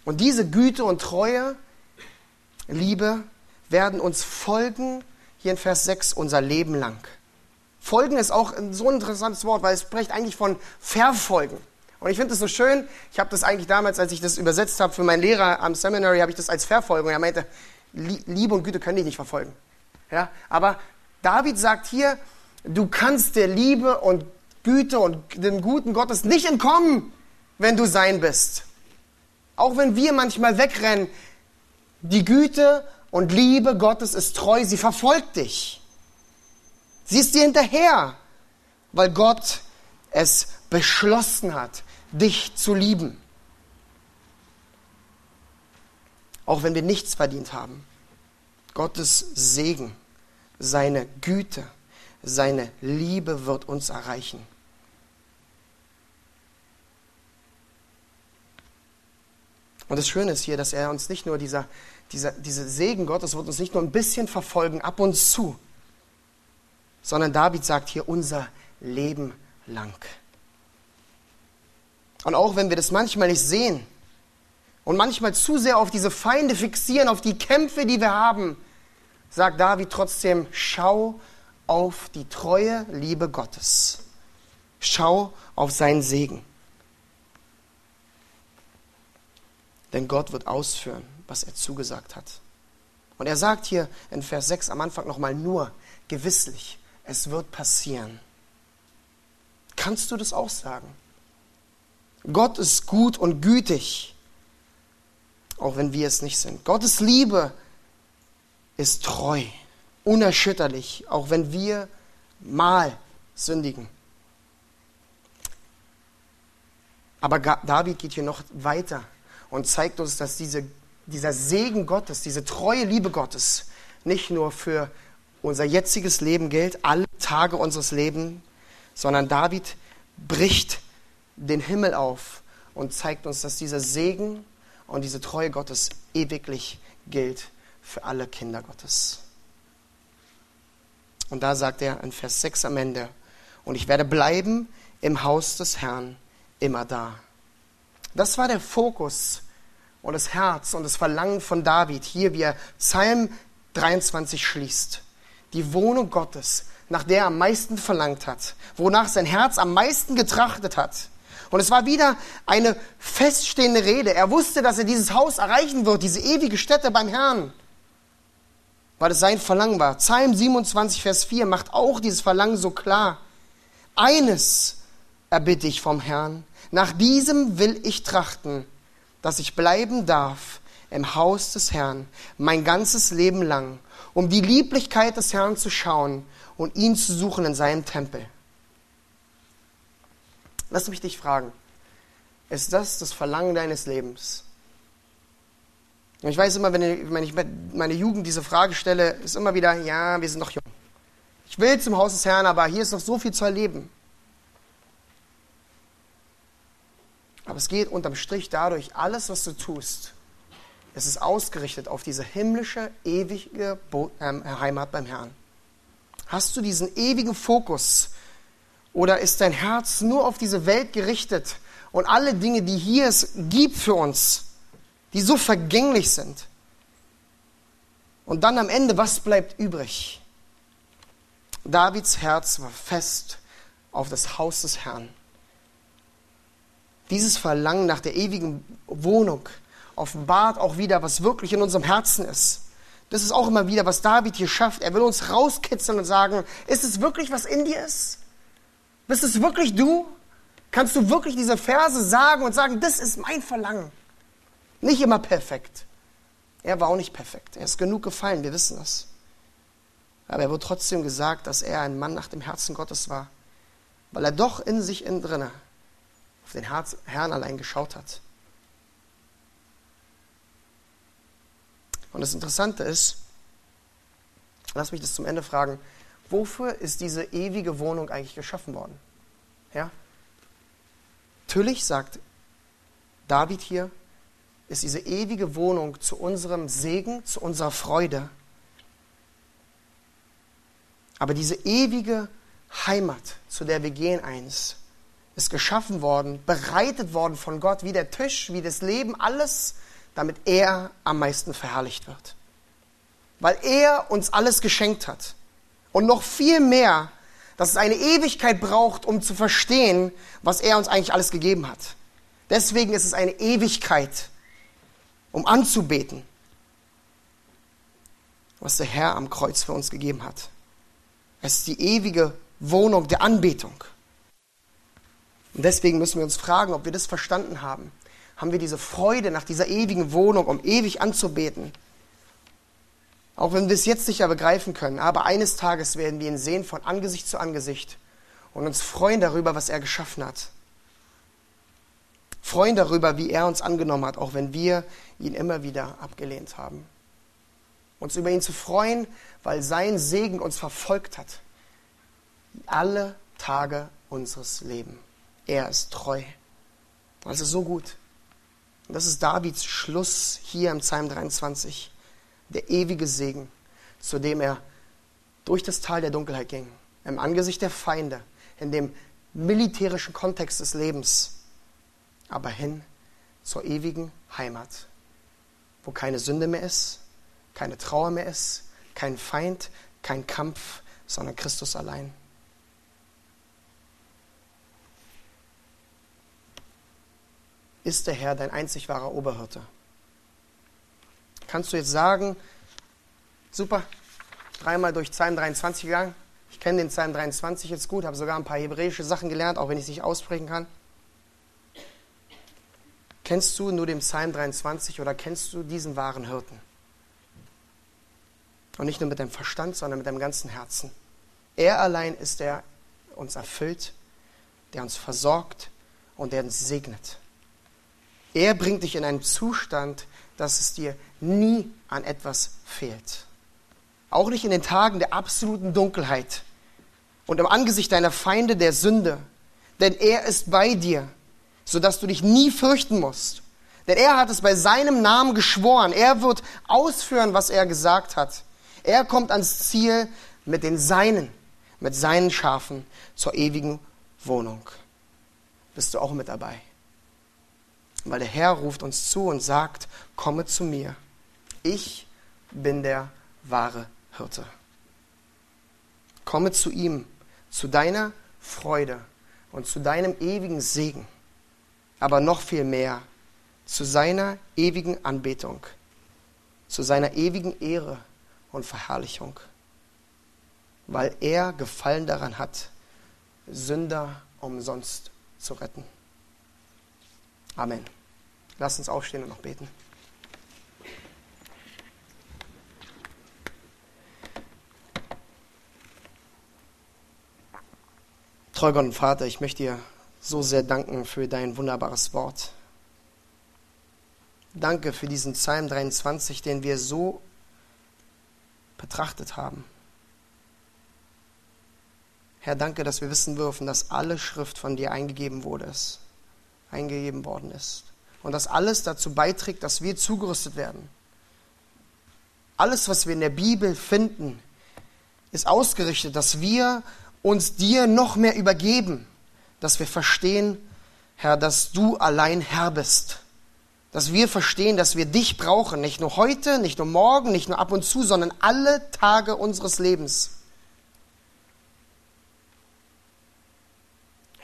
Und diese Güte und Treue, Liebe, werden uns folgen, hier in Vers 6, unser Leben lang. Folgen ist auch so ein interessantes Wort, weil es spricht eigentlich von Verfolgen. Und ich finde es so schön, ich habe das eigentlich damals, als ich das übersetzt habe für meinen Lehrer am Seminary, habe ich das als Verfolgung. Er meinte, Liebe und Güte können dich nicht verfolgen. Ja, aber David sagt hier, du kannst der Liebe und Güte und dem guten Gottes nicht entkommen, wenn du sein bist. Auch wenn wir manchmal wegrennen, die Güte und Liebe Gottes ist treu, sie verfolgt dich. Sie ist dir hinterher, weil Gott es beschlossen hat, dich zu lieben. Auch wenn wir nichts verdient haben. Gottes Segen, seine Güte, seine Liebe wird uns erreichen. Und das Schöne ist hier, dass er uns nicht nur dieser, dieser, diese Segen Gottes wird uns nicht nur ein bisschen verfolgen, ab und zu, sondern David sagt hier unser Leben lang. Und auch wenn wir das manchmal nicht sehen und manchmal zu sehr auf diese Feinde fixieren, auf die Kämpfe, die wir haben, sagt David trotzdem, schau auf die treue Liebe Gottes. Schau auf seinen Segen. Denn Gott wird ausführen, was er zugesagt hat. Und er sagt hier in Vers 6 am Anfang nochmal nur, gewisslich, es wird passieren. Kannst du das auch sagen? Gott ist gut und gütig, auch wenn wir es nicht sind. Gottes Liebe ist treu, unerschütterlich, auch wenn wir mal sündigen. Aber David geht hier noch weiter und zeigt uns, dass diese, dieser Segen Gottes, diese treue Liebe Gottes nicht nur für unser jetziges Leben gilt, alle Tage unseres Lebens, sondern David bricht den Himmel auf und zeigt uns, dass dieser Segen und diese Treue Gottes ewiglich gilt für alle Kinder Gottes. Und da sagt er in Vers 6 am Ende, und ich werde bleiben im Haus des Herrn immer da. Das war der Fokus und das Herz und das Verlangen von David, hier wie er Psalm 23 schließt. Die Wohnung Gottes, nach der er am meisten verlangt hat, wonach sein Herz am meisten getrachtet hat. Und es war wieder eine feststehende Rede. Er wusste, dass er dieses Haus erreichen wird, diese ewige Stätte beim Herrn weil es sein Verlangen war. Psalm 27, Vers 4 macht auch dieses Verlangen so klar. Eines erbitte ich vom Herrn, nach diesem will ich trachten, dass ich bleiben darf im Haus des Herrn mein ganzes Leben lang, um die Lieblichkeit des Herrn zu schauen und ihn zu suchen in seinem Tempel. Lass mich dich fragen, ist das das Verlangen deines Lebens? Ich weiß immer, wenn ich meine Jugend diese Frage stelle, ist immer wieder, ja, wir sind noch jung. Ich will zum Haus des Herrn, aber hier ist noch so viel zu erleben. Aber es geht unterm Strich dadurch, alles, was du tust, es ist ausgerichtet auf diese himmlische, ewige ähm, Heimat beim Herrn. Hast du diesen ewigen Fokus oder ist dein Herz nur auf diese Welt gerichtet und alle Dinge, die hier es gibt für uns, die so vergänglich sind. Und dann am Ende, was bleibt übrig? Davids Herz war fest auf das Haus des Herrn. Dieses Verlangen nach der ewigen Wohnung offenbart auch wieder, was wirklich in unserem Herzen ist. Das ist auch immer wieder, was David hier schafft. Er will uns rauskitzeln und sagen, ist es wirklich, was in dir ist? Bist es wirklich du? Kannst du wirklich diese Verse sagen und sagen, das ist mein Verlangen? Nicht immer perfekt. Er war auch nicht perfekt. Er ist genug gefallen, wir wissen das. Aber er wurde trotzdem gesagt, dass er ein Mann nach dem Herzen Gottes war, weil er doch in sich innen drinne auf den Herrn allein geschaut hat. Und das Interessante ist, lass mich das zum Ende fragen, wofür ist diese ewige Wohnung eigentlich geschaffen worden? Ja? Natürlich sagt David hier, ist diese ewige Wohnung zu unserem Segen, zu unserer Freude. Aber diese ewige Heimat, zu der wir gehen eins, ist geschaffen worden, bereitet worden von Gott, wie der Tisch, wie das Leben, alles, damit er am meisten verherrlicht wird. Weil er uns alles geschenkt hat. Und noch viel mehr, dass es eine Ewigkeit braucht, um zu verstehen, was er uns eigentlich alles gegeben hat. Deswegen ist es eine Ewigkeit, um anzubeten, was der Herr am Kreuz für uns gegeben hat. Es ist die ewige Wohnung der Anbetung. Und deswegen müssen wir uns fragen, ob wir das verstanden haben. Haben wir diese Freude nach dieser ewigen Wohnung, um ewig anzubeten? Auch wenn wir es jetzt nicht begreifen können, aber eines Tages werden wir ihn sehen von Angesicht zu Angesicht und uns freuen darüber, was er geschaffen hat. Freuen darüber, wie er uns angenommen hat, auch wenn wir ihn immer wieder abgelehnt haben. Uns über ihn zu freuen, weil sein Segen uns verfolgt hat. Alle Tage unseres Lebens. Er ist treu. Das ist so gut. Das ist Davids Schluss hier im Psalm 23. Der ewige Segen, zu dem er durch das Tal der Dunkelheit ging, im Angesicht der Feinde, in dem militärischen Kontext des Lebens, aber hin zur ewigen Heimat, wo keine Sünde mehr ist, keine Trauer mehr ist, kein Feind, kein Kampf, sondern Christus allein. Ist der Herr dein einzig wahrer Oberhirte. Kannst du jetzt sagen, super, dreimal durch Psalm 23 gegangen, ich kenne den Psalm 23 jetzt gut, habe sogar ein paar hebräische Sachen gelernt, auch wenn ich es nicht aussprechen kann. Kennst du nur den Psalm 23 oder kennst du diesen wahren Hirten? Und nicht nur mit deinem Verstand, sondern mit deinem ganzen Herzen. Er allein ist der uns erfüllt, der uns versorgt und der uns segnet. Er bringt dich in einen Zustand, dass es dir nie an etwas fehlt. Auch nicht in den Tagen der absoluten Dunkelheit und im Angesicht deiner Feinde der Sünde. Denn er ist bei dir, sodass du dich nie fürchten musst. Denn er hat es bei seinem Namen geschworen. Er wird ausführen, was er gesagt hat. Er kommt ans Ziel mit den Seinen, mit seinen Schafen zur ewigen Wohnung. Bist du auch mit dabei? Weil der Herr ruft uns zu und sagt, komme zu mir. Ich bin der wahre Hirte. Komme zu ihm, zu deiner Freude und zu deinem ewigen Segen, aber noch viel mehr zu seiner ewigen Anbetung, zu seiner ewigen Ehre und Verherrlichung, weil er Gefallen daran hat, Sünder umsonst zu retten. Amen. Lass uns aufstehen und noch beten. Treu Gott und Vater, ich möchte dir so sehr danken für dein wunderbares Wort. Danke für diesen Psalm 23, den wir so betrachtet haben. Herr, danke, dass wir wissen dürfen, dass alle Schrift von dir eingegeben wurde, eingegeben worden ist. Und das alles dazu beiträgt, dass wir zugerüstet werden. Alles, was wir in der Bibel finden, ist ausgerichtet, dass wir uns dir noch mehr übergeben, dass wir verstehen, Herr, dass du allein Herr bist. Dass wir verstehen, dass wir dich brauchen, nicht nur heute, nicht nur morgen, nicht nur ab und zu, sondern alle Tage unseres Lebens.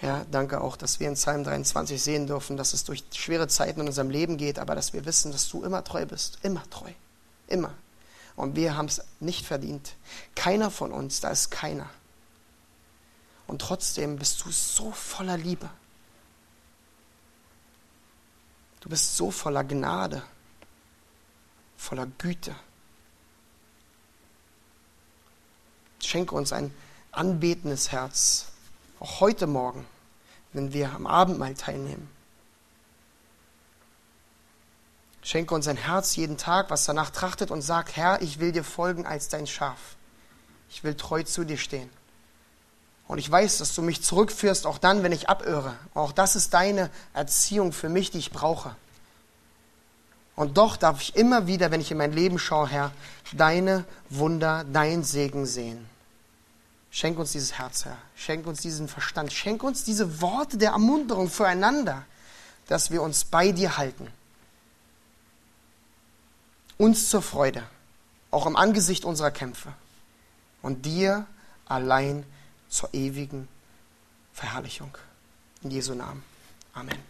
Herr, danke auch, dass wir in Psalm 23 sehen dürfen, dass es durch schwere Zeiten in unserem Leben geht, aber dass wir wissen, dass du immer treu bist. Immer treu. Immer. Und wir haben es nicht verdient. Keiner von uns, da ist keiner. Und trotzdem bist du so voller Liebe. Du bist so voller Gnade, voller Güte. Schenke uns ein anbetendes Herz, auch heute Morgen, wenn wir am Abendmahl teilnehmen. Schenke uns ein Herz jeden Tag, was danach trachtet und sagt, Herr, ich will dir folgen als dein Schaf. Ich will treu zu dir stehen. Und ich weiß, dass du mich zurückführst, auch dann, wenn ich abirre. Auch das ist deine Erziehung für mich, die ich brauche. Und doch darf ich immer wieder, wenn ich in mein Leben schaue, Herr, deine Wunder, dein Segen sehen. Schenk uns dieses Herz, Herr. Schenk uns diesen Verstand. Schenk uns diese Worte der Ermunterung füreinander, dass wir uns bei dir halten. Uns zur Freude, auch im Angesicht unserer Kämpfe. Und dir allein zur ewigen Verherrlichung. In Jesu Namen. Amen.